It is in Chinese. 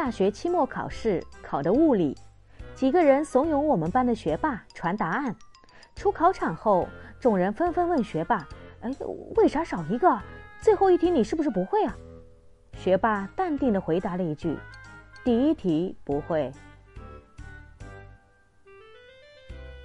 大学期末考试考的物理，几个人怂恿我们班的学霸传答案。出考场后，众人纷纷问学霸：“哎，为啥少一个？最后一题你是不是不会啊？”学霸淡定地回答了一句：“第一题不会。”